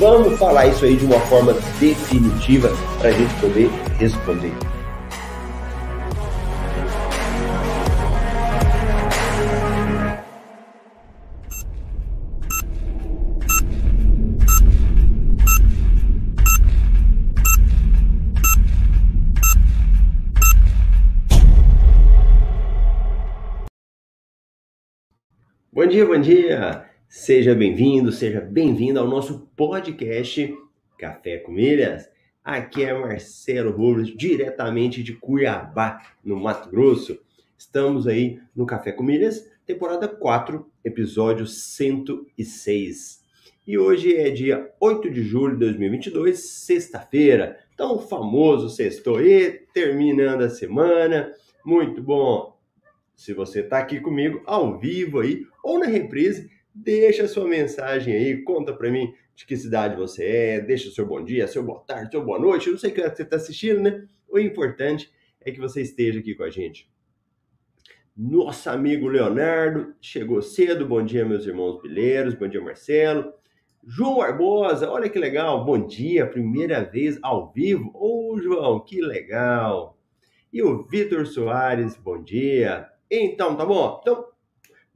Vamos falar isso aí de uma forma definitiva para a gente poder responder. Bom dia, bom dia! Seja bem-vindo, seja bem-vindo ao nosso podcast Café com Milhas. Aqui é Marcelo Robles, diretamente de Cuiabá, no Mato Grosso. Estamos aí no Café com Milhas, temporada 4, episódio 106. E hoje é dia 8 de julho de 2022, sexta-feira. Então, o famoso sextou e terminando a semana. Muito bom. Se você está aqui comigo ao vivo aí ou na reprise, Deixa sua mensagem aí, conta para mim de que cidade você é, deixa o seu bom dia, seu boa tarde, seu boa noite, eu não sei o que você está assistindo, né? O importante é que você esteja aqui com a gente. Nosso amigo Leonardo chegou cedo, bom dia meus irmãos bileiros, bom dia Marcelo. João Barbosa, olha que legal, bom dia, primeira vez ao vivo. Ô oh, João, que legal. E o Vitor Soares, bom dia. Então, tá bom? Então,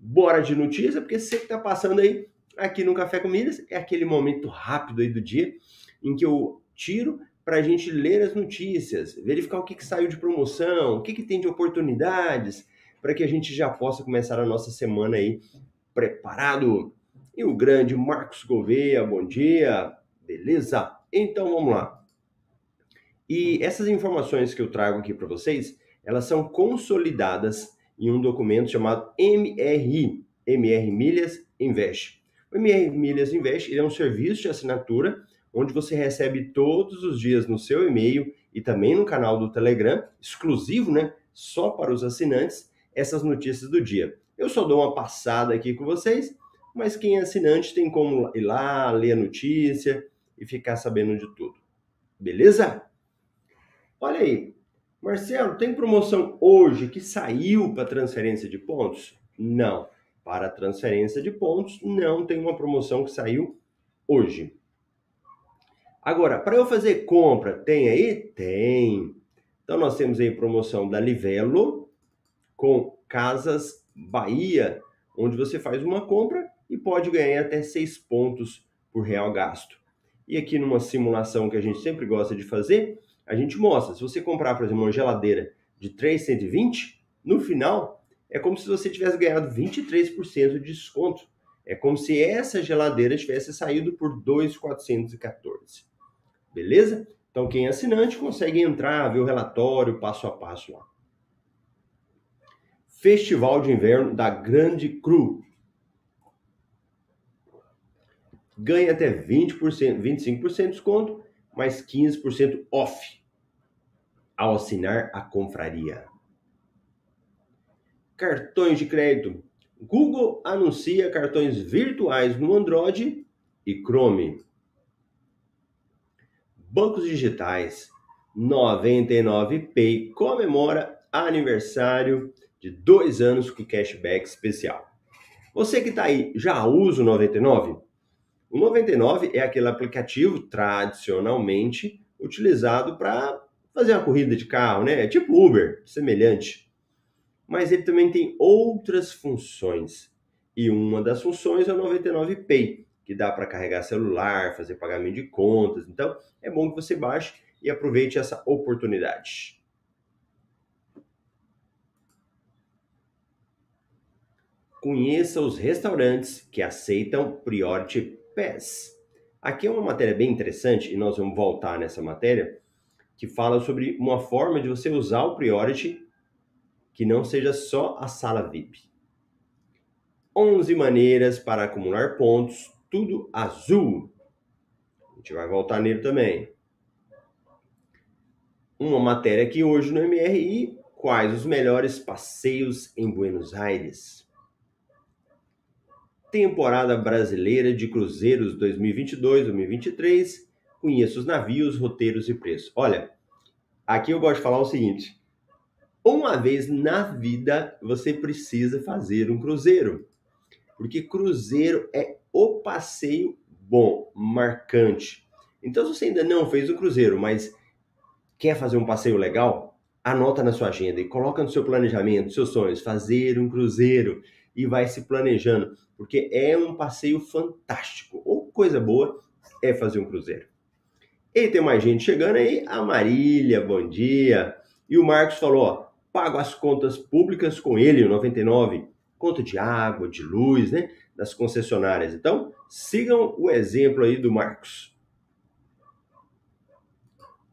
bora de notícia, porque você que está passando aí aqui no Café com Milhas, é aquele momento rápido aí do dia em que eu tiro para a gente ler as notícias, verificar o que, que saiu de promoção, o que, que tem de oportunidades, para que a gente já possa começar a nossa semana aí preparado. E o grande Marcos Gouveia, bom dia, beleza? Então vamos lá. E essas informações que eu trago aqui para vocês, elas são consolidadas em um documento chamado MRI, MR Milhas Invest. O MR Milhas Invest é um serviço de assinatura onde você recebe todos os dias no seu e-mail e também no canal do Telegram, exclusivo, né, só para os assinantes, essas notícias do dia. Eu só dou uma passada aqui com vocês, mas quem é assinante tem como ir lá, ler a notícia e ficar sabendo de tudo. Beleza? Olha aí, Marcelo, tem promoção hoje que saiu para transferência de pontos? Não. Para transferência de pontos, não tem uma promoção que saiu hoje. Agora, para eu fazer compra, tem aí? Tem. Então, nós temos aí promoção da Livelo com Casas Bahia, onde você faz uma compra e pode ganhar até 6 pontos por real gasto. E aqui numa simulação que a gente sempre gosta de fazer, a gente mostra. Se você comprar, por exemplo, uma geladeira de 320, no final é como se você tivesse ganhado 23% de desconto. É como se essa geladeira tivesse saído por 2,414. Beleza? Então quem é assinante consegue entrar, ver o relatório passo a passo lá. Festival de Inverno da Grande Cru. Ganha até 20%, 25% de desconto mais 15% off ao assinar a confraria. Cartões de crédito. Google anuncia cartões virtuais no Android e Chrome. Bancos digitais. 99Pay comemora aniversário de dois anos com cashback especial. Você que está aí já usa o 99? O 99 é aquele aplicativo tradicionalmente utilizado para fazer uma corrida de carro, né? É tipo Uber, semelhante. Mas ele também tem outras funções. E uma das funções é o 99 Pay, que dá para carregar celular, fazer pagamento de contas. Então, é bom que você baixe e aproveite essa oportunidade. Conheça os restaurantes que aceitam Priority PES. Aqui é uma matéria bem interessante e nós vamos voltar nessa matéria que fala sobre uma forma de você usar o Priority que não seja só a sala VIP. 11 maneiras para acumular pontos, tudo azul. A gente vai voltar nele também. uma matéria aqui hoje no MRI, quais os melhores passeios em Buenos Aires? Temporada Brasileira de Cruzeiros 2022-2023. Conheça os navios, roteiros e preços. Olha, aqui eu gosto de falar o seguinte: uma vez na vida você precisa fazer um cruzeiro, porque cruzeiro é o passeio bom, marcante. Então, se você ainda não fez um cruzeiro, mas quer fazer um passeio legal, anota na sua agenda e coloca no seu planejamento, seus sonhos, fazer um cruzeiro e vai se planejando porque é um passeio fantástico. Ou coisa boa é fazer um cruzeiro. E tem mais gente chegando aí. A Marília, bom dia. E o Marcos falou: ó, pago as contas públicas com ele, o 99, conta de água, de luz, né? Das concessionárias. Então, sigam o exemplo aí do Marcos.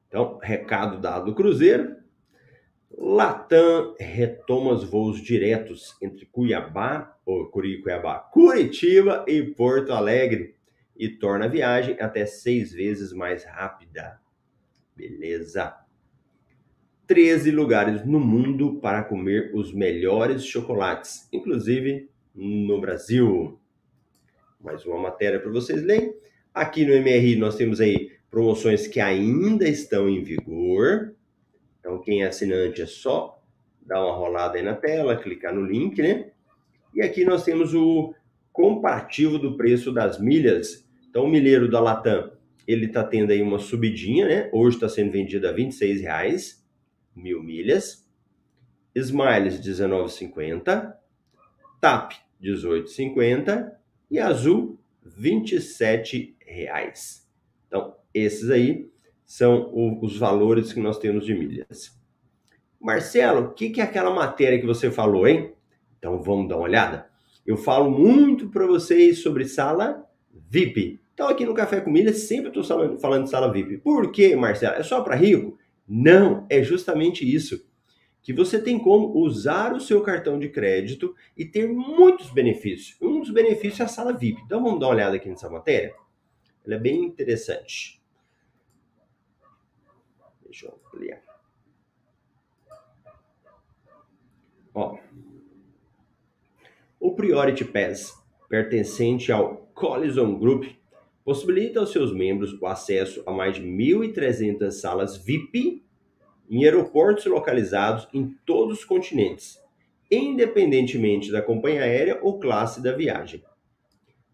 Então, recado dado do Cruzeiro. Latam retoma os voos diretos entre Cuiabá, ou Cuiabá, Curitiba e Porto Alegre e torna a viagem até seis vezes mais rápida. Beleza? 13 lugares no mundo para comer os melhores chocolates, inclusive no Brasil. Mais uma matéria para vocês lerem. Aqui no MRI nós temos aí promoções que ainda estão em vigor então, quem é assinante é só dar uma rolada aí na tela, clicar no link, né? E aqui nós temos o comparativo do preço das milhas. Então, o milheiro da Latam, ele está tendo aí uma subidinha, né? Hoje está sendo vendido a 26 reais, mil milhas. Smiles, 19,50. TAP, 18,50. E Azul, 27 reais. Então, esses aí são os valores que nós temos de milhas. Marcelo, o que, que é aquela matéria que você falou, hein? Então vamos dar uma olhada. Eu falo muito para vocês sobre sala VIP. Então aqui no Café com Milhas sempre estou falando de sala VIP. Por quê, Marcelo? É só para rico? Não, é justamente isso. Que você tem como usar o seu cartão de crédito e ter muitos benefícios. Um dos benefícios é a sala VIP. Então vamos dar uma olhada aqui nessa matéria. Ela é bem interessante. Deixa eu ampliar. Ó. O Priority Pass, pertencente ao Collison Group, possibilita aos seus membros o acesso a mais de 1.300 salas VIP em aeroportos localizados em todos os continentes, independentemente da companhia aérea ou classe da viagem.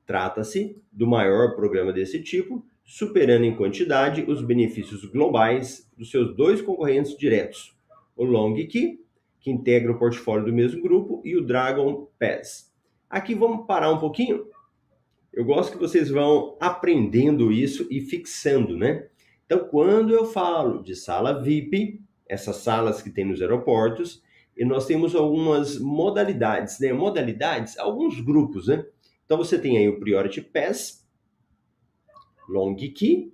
Trata-se do maior programa desse tipo superando em quantidade os benefícios globais dos seus dois concorrentes diretos, o Long Key, que integra o portfólio do mesmo grupo, e o Dragon Pass. Aqui vamos parar um pouquinho. Eu gosto que vocês vão aprendendo isso e fixando, né? Então, quando eu falo de sala VIP, essas salas que tem nos aeroportos, e nós temos algumas modalidades, né? Modalidades, alguns grupos, né? Então, você tem aí o Priority Pass, Long Key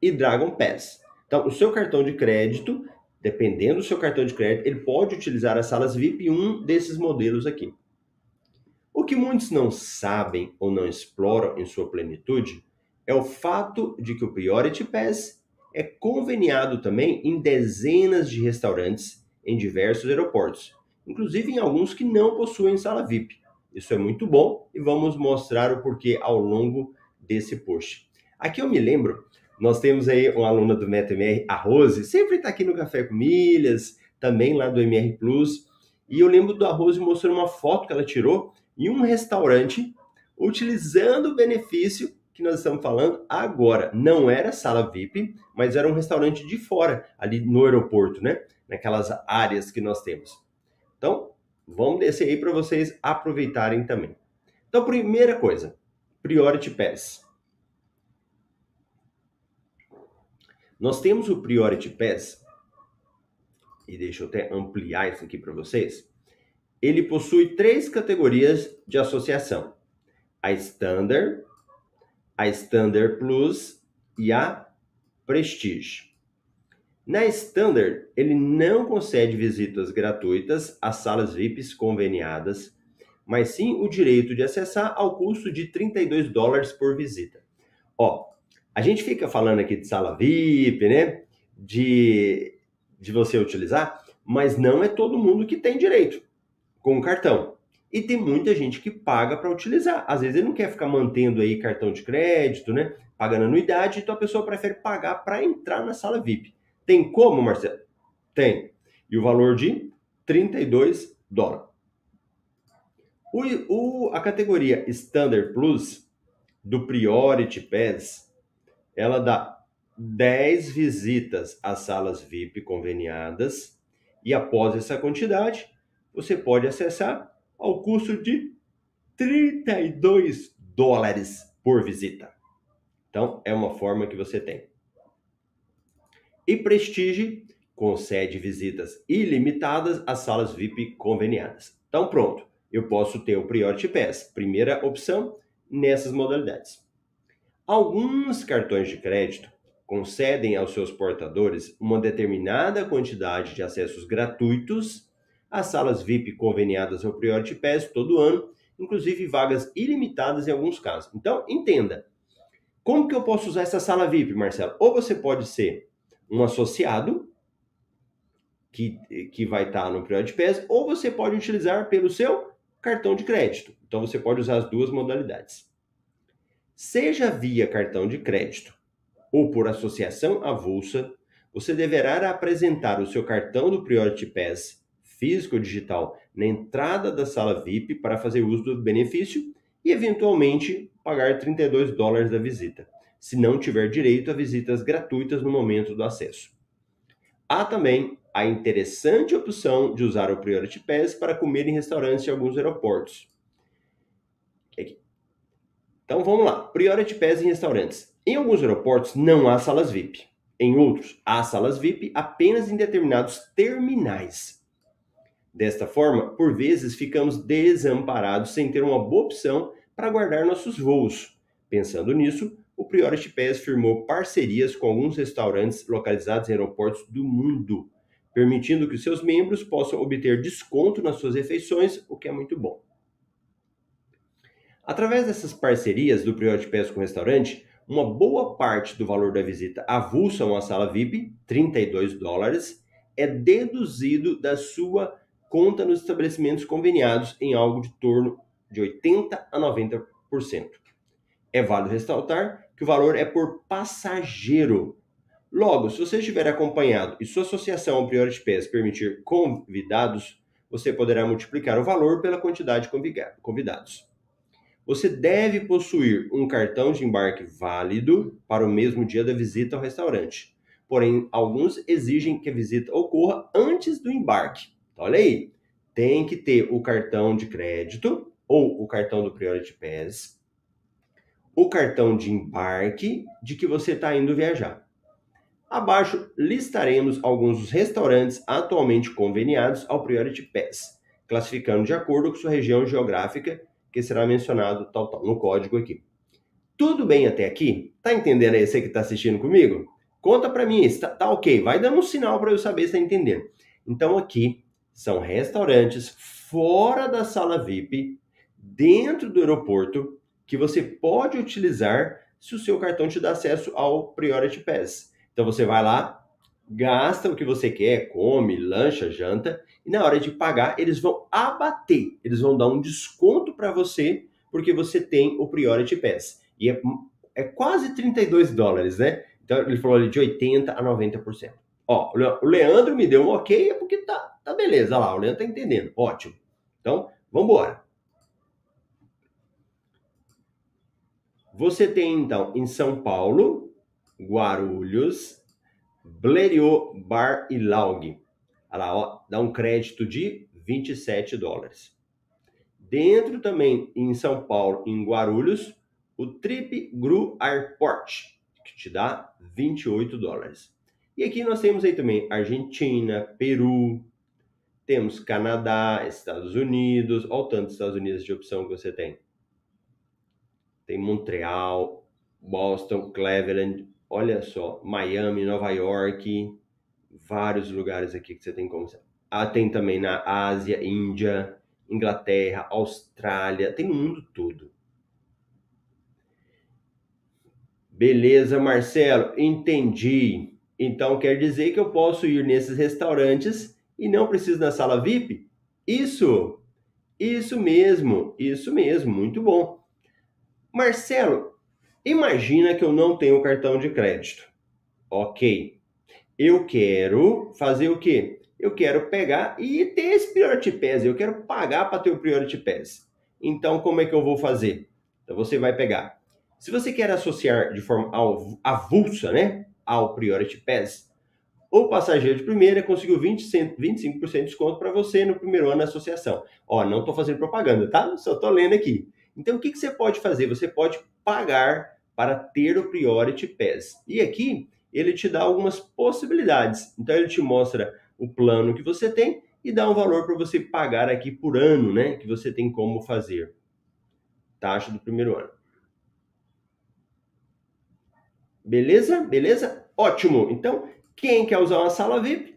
e Dragon Pass. Então, o seu cartão de crédito, dependendo do seu cartão de crédito, ele pode utilizar as salas VIP um desses modelos aqui. O que muitos não sabem ou não exploram em sua plenitude é o fato de que o Priority Pass é conveniado também em dezenas de restaurantes em diversos aeroportos, inclusive em alguns que não possuem sala VIP. Isso é muito bom e vamos mostrar o porquê ao longo desse post. Aqui eu me lembro, nós temos aí uma aluna do MetaMR, a Rose, sempre está aqui no Café com Milhas, também lá do MR Plus. E eu lembro da Rose mostrando uma foto que ela tirou em um restaurante, utilizando o benefício que nós estamos falando agora. Não era sala VIP, mas era um restaurante de fora, ali no aeroporto, né? Naquelas áreas que nós temos. Então, vamos descer aí para vocês aproveitarem também. Então, primeira coisa, Priority Pass. Nós temos o Priority Pass, e deixa eu até ampliar isso aqui para vocês. Ele possui três categorias de associação: a Standard, a Standard Plus e a Prestige. Na Standard, ele não concede visitas gratuitas às salas VIPs conveniadas, mas sim o direito de acessar ao custo de 32 dólares por visita. Ó, a gente fica falando aqui de sala VIP, né? De, de você utilizar, mas não é todo mundo que tem direito com o cartão. E tem muita gente que paga para utilizar. Às vezes ele não quer ficar mantendo aí cartão de crédito, né? Pagando anuidade, então a pessoa prefere pagar para entrar na sala VIP. Tem como, Marcelo? Tem. E o valor de 32 dólares. O, o, a categoria Standard Plus do Priority Pass, ela dá 10 visitas às salas VIP conveniadas e após essa quantidade, você pode acessar ao custo de 32 dólares por visita. Então, é uma forma que você tem. E Prestige concede visitas ilimitadas às salas VIP conveniadas. Então, pronto, eu posso ter o Priority Pass, primeira opção, nessas modalidades. Alguns cartões de crédito concedem aos seus portadores uma determinada quantidade de acessos gratuitos às salas VIP conveniadas ao Priority Pass todo ano, inclusive vagas ilimitadas em alguns casos. Então, entenda. Como que eu posso usar essa sala VIP, Marcelo? Ou você pode ser um associado que, que vai estar no Priority Pass, ou você pode utilizar pelo seu cartão de crédito. Então você pode usar as duas modalidades. Seja via cartão de crédito ou por associação avulsa, você deverá apresentar o seu cartão do Priority Pass físico ou digital na entrada da sala VIP para fazer uso do benefício e eventualmente pagar 32 dólares da visita, se não tiver direito a visitas gratuitas no momento do acesso. Há também a interessante opção de usar o Priority Pass para comer em restaurantes em alguns aeroportos. Então vamos lá, Priority Pass em restaurantes. Em alguns aeroportos não há salas VIP. Em outros, há salas VIP apenas em determinados terminais. Desta forma, por vezes ficamos desamparados sem ter uma boa opção para guardar nossos voos. Pensando nisso, o Priority Pass firmou parcerias com alguns restaurantes localizados em aeroportos do mundo, permitindo que seus membros possam obter desconto nas suas refeições, o que é muito bom. Através dessas parcerias do Priority Pass com o restaurante, uma boa parte do valor da visita avulsa a uma sala VIP, 32 dólares, é deduzido da sua conta nos estabelecimentos conveniados em algo de torno de 80 a 90%. É válido ressaltar que o valor é por passageiro. Logo, se você estiver acompanhado e sua associação ao Priority Pass permitir convidados, você poderá multiplicar o valor pela quantidade de convidados. Você deve possuir um cartão de embarque válido para o mesmo dia da visita ao restaurante. Porém, alguns exigem que a visita ocorra antes do embarque. Então, olha aí, tem que ter o cartão de crédito ou o cartão do Priority Pass, o cartão de embarque de que você está indo viajar. Abaixo listaremos alguns dos restaurantes atualmente conveniados ao Priority Pass, classificando de acordo com sua região geográfica que será mencionado tal, tal, no código aqui. Tudo bem até aqui? Tá entendendo aí, você que está assistindo comigo? Conta para mim, está tá ok? Vai dando um sinal para eu saber se está entendendo. Então aqui são restaurantes fora da sala VIP, dentro do aeroporto, que você pode utilizar se o seu cartão te dá acesso ao Priority Pass. Então você vai lá, gasta o que você quer, come, lancha, janta, e na hora de pagar, eles vão abater, eles vão dar um desconto para você, porque você tem o Priority Pass. E é, é quase 32 dólares, né? Então ele falou ali de 80 a 90%. Ó, o Leandro me deu um ok, é porque tá, tá beleza, lá, o Leandro tá entendendo, ótimo. Então, vamos embora. Você tem então em São Paulo, Guarulhos, Blériot Bar e Laug. Olha lá, ó, dá um crédito de 27 dólares. Dentro também em São Paulo, em Guarulhos, o Trip Gru Airport, que te dá 28 dólares. E aqui nós temos aí também Argentina, Peru, temos Canadá, Estados Unidos, olha o tanto Estados Unidos de opção que você tem. Tem Montreal, Boston, Cleveland, olha só, Miami, Nova York, vários lugares aqui que você tem como. Ah, tem também na Ásia, Índia, Inglaterra, Austrália, tem no mundo todo. Beleza, Marcelo, entendi. Então quer dizer que eu posso ir nesses restaurantes e não preciso na sala VIP? Isso! Isso mesmo, isso mesmo, muito bom. Marcelo, imagina que eu não tenho cartão de crédito. Ok. Eu quero fazer o quê? Eu quero pegar e ter esse Priority Pass. Eu quero pagar para ter o Priority Pass. Então, como é que eu vou fazer? Então, você vai pegar. Se você quer associar de forma avulsa, né? ao Priority Pass. O passageiro de primeira conseguiu 20, 25% de desconto para você no primeiro ano da associação. Ó, não estou fazendo propaganda, tá? Só estou lendo aqui. Então, o que, que você pode fazer? Você pode pagar para ter o Priority Pass. E aqui, ele te dá algumas possibilidades. Então, ele te mostra o plano que você tem e dá um valor para você pagar aqui por ano, né? Que você tem como fazer. Taxa do primeiro ano. Beleza? Beleza? Ótimo. Então, quem quer usar uma sala VIP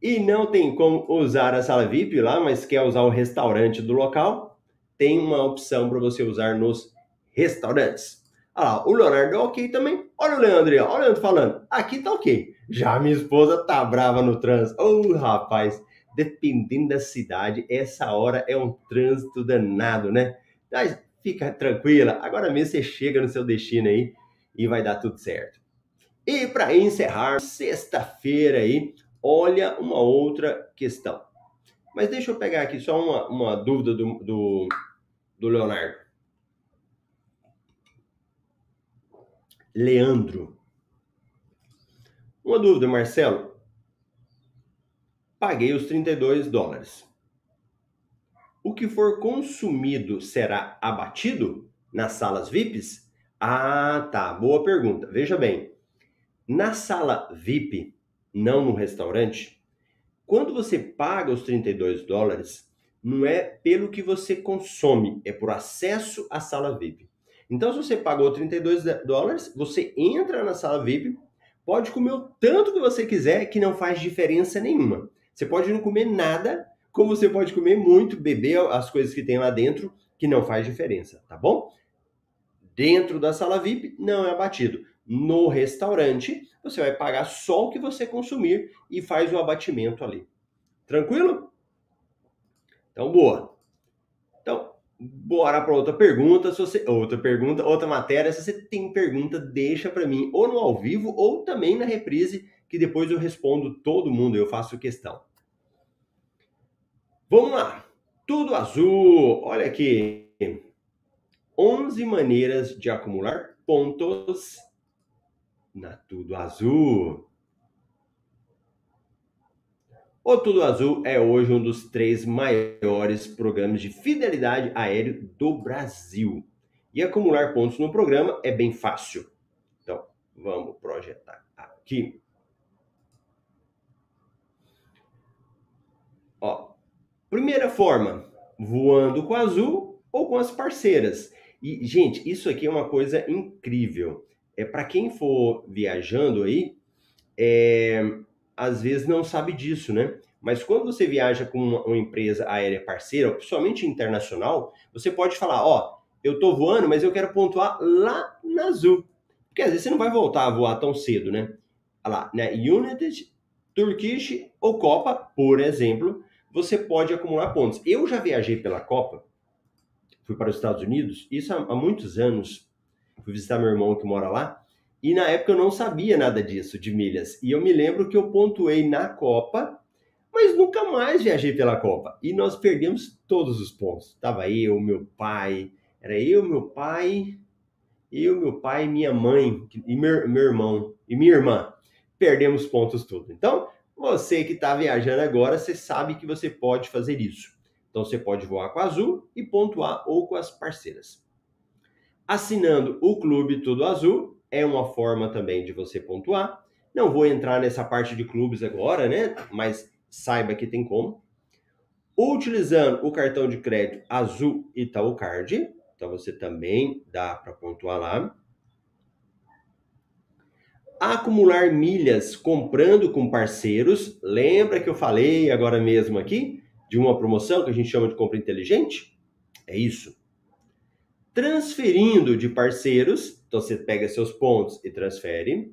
e não tem como usar a sala VIP lá, mas quer usar o restaurante do local, tem uma opção para você usar nos restaurantes. Ah, o Leonardo é ok também. Olha o Leandro olha o Leandro falando. Aqui tá ok. Já minha esposa tá brava no trânsito. Ô, oh, rapaz, dependendo da cidade, essa hora é um trânsito danado, né? Mas fica tranquila. Agora mesmo você chega no seu destino aí e vai dar tudo certo. E para encerrar, sexta-feira aí, olha uma outra questão. Mas deixa eu pegar aqui só uma, uma dúvida do, do, do Leonardo. Leandro. Uma dúvida, Marcelo. Paguei os 32 dólares. O que for consumido será abatido nas salas VIPs? Ah, tá. Boa pergunta. Veja bem. Na sala VIP, não no restaurante, quando você paga os 32 dólares, não é pelo que você consome, é por acesso à sala VIP. Então, se você pagou 32 dólares, você entra na sala VIP, pode comer o tanto que você quiser, que não faz diferença nenhuma. Você pode não comer nada, como você pode comer muito, beber as coisas que tem lá dentro, que não faz diferença, tá bom? Dentro da sala VIP não é abatido. No restaurante, você vai pagar só o que você consumir e faz o abatimento ali. Tranquilo? Então, boa. Bora para outra pergunta. Se você outra pergunta, outra matéria, se você tem pergunta, deixa para mim ou no ao vivo ou também na reprise, que depois eu respondo todo mundo, eu faço questão. Vamos lá. Tudo azul. Olha aqui. 11 maneiras de acumular pontos na Tudo Azul. O Tudo Azul é hoje um dos três maiores programas de fidelidade aéreo do Brasil. E acumular pontos no programa é bem fácil. Então, vamos projetar aqui. Ó, primeira forma, voando com azul ou com as parceiras. E, gente, isso aqui é uma coisa incrível. É para quem for viajando aí, é, às vezes não sabe disso, né? Mas quando você viaja com uma, empresa aérea parceira, principalmente internacional, você pode falar, ó, eu tô voando, mas eu quero pontuar lá na Azul. Porque às vezes você não vai voltar a voar tão cedo, né? Olha lá, né? United, Turkish ou Copa, por exemplo, você pode acumular pontos. Eu já viajei pela Copa fui para os Estados Unidos, isso há muitos anos. Fui visitar meu irmão que mora lá, e na época eu não sabia nada disso, de milhas. E eu me lembro que eu pontuei na Copa, mas nunca mais viajei pela Copa. E nós perdemos todos os pontos. Tava eu, meu pai, era eu, meu pai, eu, meu pai, minha mãe e meu, meu irmão e minha irmã. Perdemos pontos tudo. Então, você que está viajando agora, você sabe que você pode fazer isso. Então você pode voar com a Azul e pontuar ou com as parceiras. Assinando o Clube Tudo Azul é uma forma também de você pontuar. Não vou entrar nessa parte de clubes agora, né? Mas saiba que tem como. Utilizando o cartão de crédito Azul Itaú Card, então você também dá para pontuar lá. Acumular milhas comprando com parceiros. Lembra que eu falei agora mesmo aqui? de uma promoção que a gente chama de compra inteligente? É isso. Transferindo de parceiros, então você pega seus pontos e transfere.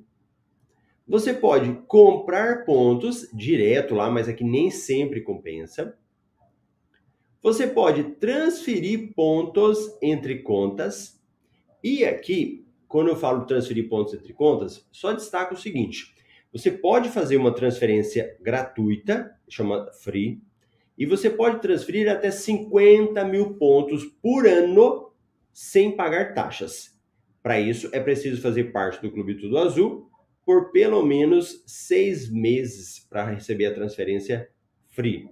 Você pode comprar pontos direto lá, mas aqui nem sempre compensa. Você pode transferir pontos entre contas. E aqui, quando eu falo transferir pontos entre contas, só destaco o seguinte: você pode fazer uma transferência gratuita, chama free, e você pode transferir até 50 mil pontos por ano sem pagar taxas. Para isso, é preciso fazer parte do Clube Tudo Azul por pelo menos seis meses para receber a transferência free.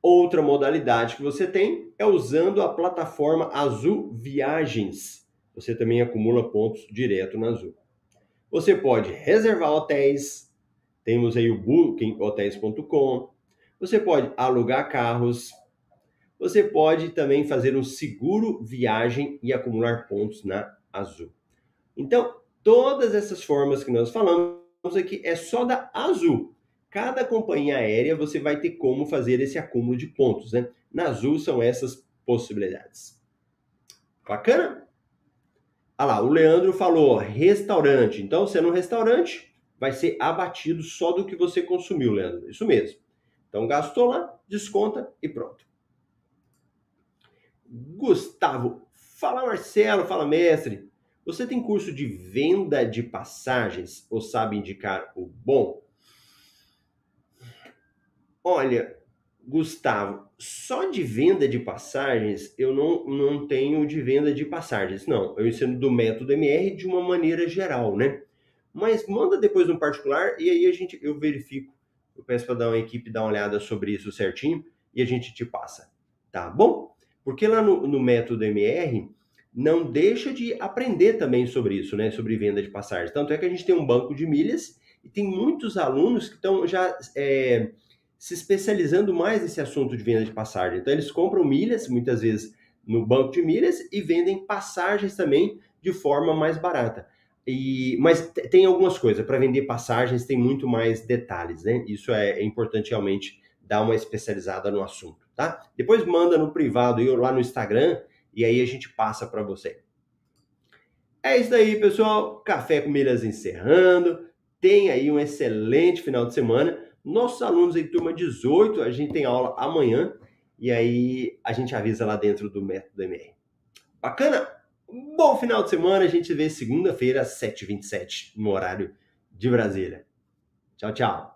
Outra modalidade que você tem é usando a plataforma Azul Viagens. Você também acumula pontos direto na Azul. Você pode reservar hotéis, temos aí o bookinghotéis.com. Você pode alugar carros. Você pode também fazer um seguro viagem e acumular pontos na Azul. Então, todas essas formas que nós falamos aqui é só da Azul. Cada companhia aérea você vai ter como fazer esse acúmulo de pontos, né? Na Azul são essas possibilidades. Bacana? Ah lá, o Leandro falou restaurante. Então, sendo um restaurante, vai ser abatido só do que você consumiu, Leandro. Isso mesmo. Então, gastou lá, desconta e pronto. Gustavo, fala Marcelo, fala mestre. Você tem curso de venda de passagens ou sabe indicar o bom? Olha, Gustavo, só de venda de passagens eu não, não tenho de venda de passagens, não. Eu ensino do método MR de uma maneira geral, né? Mas manda depois no particular e aí a gente eu verifico. Eu peço para dar uma equipe dar uma olhada sobre isso certinho e a gente te passa, tá bom? Porque lá no, no método MR não deixa de aprender também sobre isso, né? Sobre venda de passagens. Tanto é que a gente tem um banco de milhas e tem muitos alunos que estão já é, se especializando mais nesse assunto de venda de passagem. Então, eles compram milhas, muitas vezes no banco de milhas, e vendem passagens também de forma mais barata. E, mas tem algumas coisas, para vender passagens tem muito mais detalhes, né? Isso é, é importante realmente dar uma especializada no assunto, tá? Depois manda no privado e lá no Instagram e aí a gente passa para você. É isso aí, pessoal. Café com Milhas encerrando. Tenha aí um excelente final de semana. Nossos alunos aí, turma 18, a gente tem aula amanhã e aí a gente avisa lá dentro do método MR. Bacana? Bom final de semana, a gente se vê segunda-feira às 7h27 no horário de Brasília. Tchau, tchau.